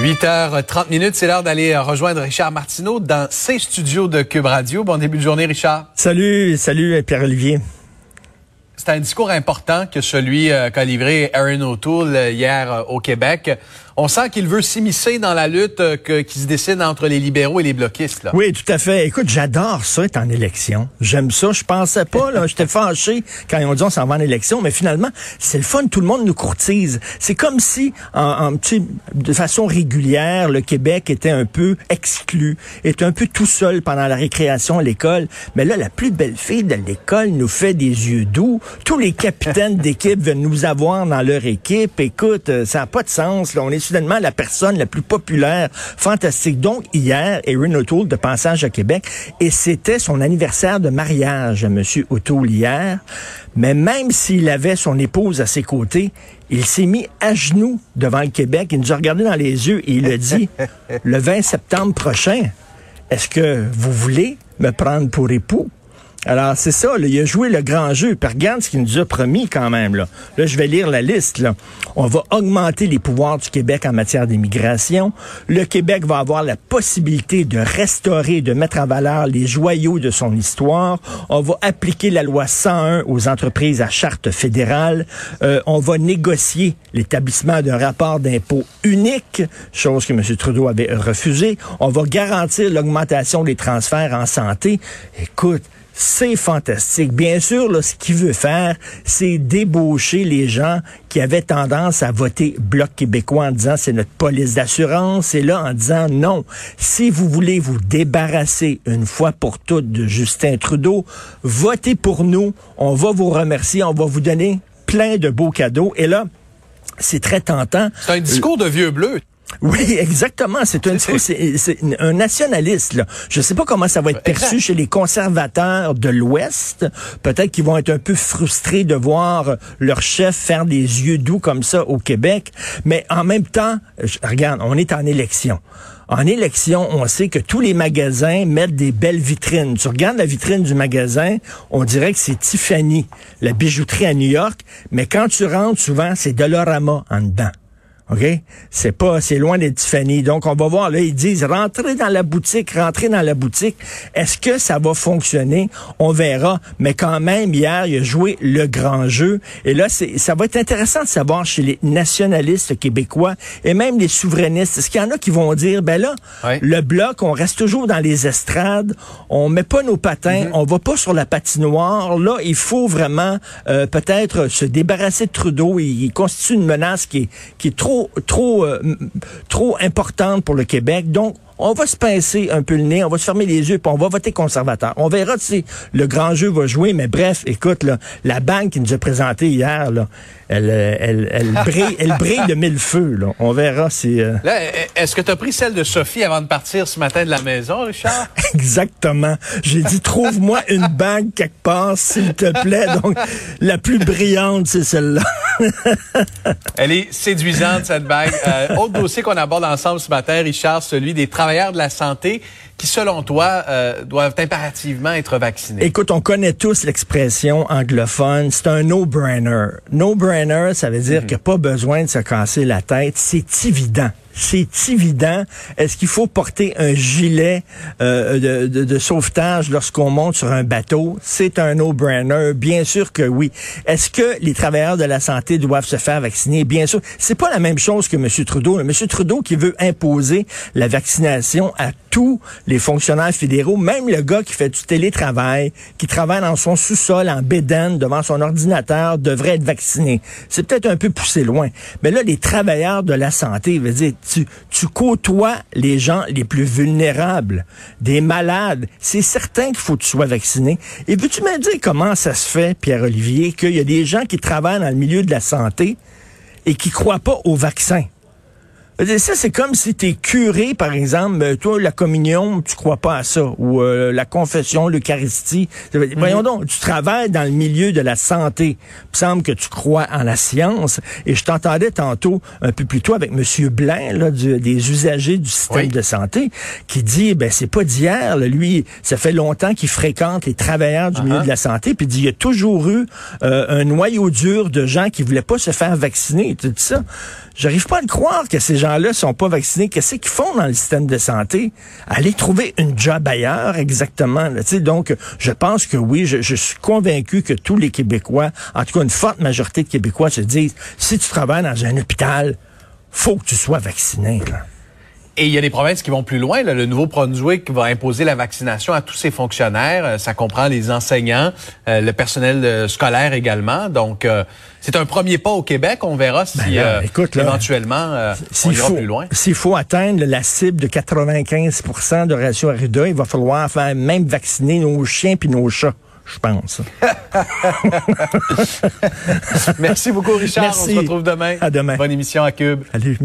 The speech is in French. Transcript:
8h30 minutes, c'est l'heure d'aller rejoindre Richard Martineau dans ses studios de Cube Radio. Bon début de journée, Richard. Salut, salut Pierre-Olivier. C'est un discours important que celui euh, qu'a livré Aaron O'Toole euh, hier euh, au Québec. On sent qu'il veut s'immiscer dans la lutte qui se dessine entre les libéraux et les bloquistes. Là. Oui, tout à fait. Écoute, j'adore ça être en élection. J'aime ça. Je pensais pas, là. J'étais fâché quand ils ont dit on s'en va en élection, mais finalement, c'est le fun. Tout le monde nous courtise. C'est comme si, en, de façon régulière, le Québec était un peu exclu, était un peu tout seul pendant la récréation à l'école. Mais là, la plus belle fille de l'école nous fait des yeux doux. Tous les capitaines d'équipe veulent nous avoir dans leur équipe. Écoute, euh, ça n'a pas de sens. Là. On est soudainement la personne la plus populaire. Fantastique. Donc, hier, Erin O'Toole de passage à Québec, et c'était son anniversaire de mariage, M. O'Toole, hier. Mais même s'il avait son épouse à ses côtés, il s'est mis à genoux devant le Québec. Il nous a regardé dans les yeux et il a dit, le 20 septembre prochain, est-ce que vous voulez me prendre pour époux? Alors, c'est ça, là, il a joué le grand jeu. Puis regarde ce qu'il nous a promis quand même. Là, là je vais lire la liste. Là. On va augmenter les pouvoirs du Québec en matière d'immigration. Le Québec va avoir la possibilité de restaurer, de mettre en valeur les joyaux de son histoire. On va appliquer la loi 101 aux entreprises à charte fédérale. Euh, on va négocier l'établissement d'un rapport d'impôt unique, chose que M. Trudeau avait refusé. On va garantir l'augmentation des transferts en santé. Écoute, c'est fantastique. Bien sûr, là, ce qu'il veut faire, c'est débaucher les gens qui avaient tendance à voter Bloc québécois en disant c'est notre police d'assurance. Et là, en disant non, si vous voulez vous débarrasser une fois pour toutes de Justin Trudeau, votez pour nous. On va vous remercier. On va vous donner plein de beaux cadeaux. Et là, c'est très tentant. C'est un discours de vieux bleu. Oui, exactement. C'est un, c'est, un nationaliste. Là. Je ne sais pas comment ça va être perçu chez les conservateurs de l'Ouest. Peut-être qu'ils vont être un peu frustrés de voir leur chef faire des yeux doux comme ça au Québec. Mais en même temps, regarde, on est en élection. En élection, on sait que tous les magasins mettent des belles vitrines. Tu regardes la vitrine du magasin, on dirait que c'est Tiffany, la bijouterie à New York, mais quand tu rentres, souvent, c'est Dolorama en dedans. OK? C'est pas, c'est loin d'être Tiffany. Donc, on va voir, là, ils disent, rentrez dans la boutique, rentrez dans la boutique. Est-ce que ça va fonctionner? On verra. Mais quand même, hier, il a joué le grand jeu. Et là, c'est, ça va être intéressant de savoir chez les nationalistes québécois et même les souverainistes. Est-ce qu'il y en a qui vont dire, ben là, le bloc, on reste toujours dans les estrades, on met pas nos patins, mm-hmm. on va pas sur la patinoire. Là, il faut vraiment, euh, peut-être se débarrasser de Trudeau. Il, il constitue une menace qui est, qui est trop trop, euh, trop, importante pour le Québec. Donc, on va se pincer un peu le nez, on va se fermer les yeux, puis on va voter conservateur. On verra si le grand jeu va jouer, mais bref, écoute, là, la banque qui nous a présenté hier, là, elle, elle, elle, brille, elle brille de mille feux. Là. On verra si... Euh, est-ce que tu as pris celle de Sophie avant de partir ce matin de la maison, Richard? Exactement. J'ai dit, trouve-moi une bague quelque part, s'il te plaît. Donc, la plus brillante, c'est celle-là. elle est séduisante, cette bague. Euh, autre dossier qu'on aborde ensemble ce matin, Richard, celui des travailleurs de la santé qui, selon toi, euh, doivent impérativement être vaccinés? Écoute, on connaît tous l'expression anglophone, c'est un no-brainer. No-brainer, ça veut dire mhm. qu'il n'y a pas besoin de se casser la tête, c'est évident c'est évident. Est-ce qu'il faut porter un gilet euh, de, de, sauvetage lorsqu'on monte sur un bateau? C'est un no-brainer. Bien sûr que oui. Est-ce que les travailleurs de la santé doivent se faire vacciner? Bien sûr. C'est pas la même chose que M. Trudeau. M. Trudeau qui veut imposer la vaccination à tous les fonctionnaires fédéraux, même le gars qui fait du télétravail, qui travaille dans son sous-sol en bédaine devant son ordinateur, devrait être vacciné. C'est peut-être un peu poussé loin. Mais là, les travailleurs de la santé, veut dire, tu, tu côtoies les gens les plus vulnérables, des malades. C'est certain qu'il faut que tu sois vacciné. Et veux-tu me dire comment ça se fait, Pierre-Olivier, qu'il y a des gens qui travaillent dans le milieu de la santé et qui croient pas au vaccin? Ça, c'est comme si tu es curé, par exemple, euh, toi, la communion, tu crois pas à ça, ou euh, la confession, l'Eucharistie. Mhm. Voyons donc, tu travailles dans le milieu de la santé. Il semble que tu crois en la science. Et je t'entendais tantôt, un peu plus tôt, avec M. Blain, là, des usagers du système de santé, qui dit, ben c'est pas d'hier, lui, ça fait longtemps qu'il fréquente les travailleurs du milieu uh-huh. de la santé, puis il dit, il y a toujours eu euh, un noyau dur de gens qui voulaient pas se faire vacciner. Tu dis ça? J'arrive pas à le croire que ces gens sont pas vaccinés, qu'est-ce qu'ils font dans le système de santé? Aller trouver une job ailleurs, exactement. Là, donc, je pense que oui, je, suis convaincu que tous les Québécois, en tout cas une forte majorité de Québécois, se disent, si tu travailles dans un hôpital, faut que tu sois vacciné. Et il y a des provinces qui vont plus loin. Le Nouveau-Brunswick va imposer la vaccination à tous ses fonctionnaires. Euh, ça comprend les enseignants, euh, le personnel euh, scolaire également. Donc, c'est un premier pas au Québec. On verra si ben écoute, éventuellement on ira plus loin. S'il faut atteindre la cible de 95% de ratio Arruda, il va falloir faire même vacciner nos chiens puis nos chats je pense. Merci beaucoup, Richard. On se retrouve demain. À demain. Bonne émission à Cube. Allez.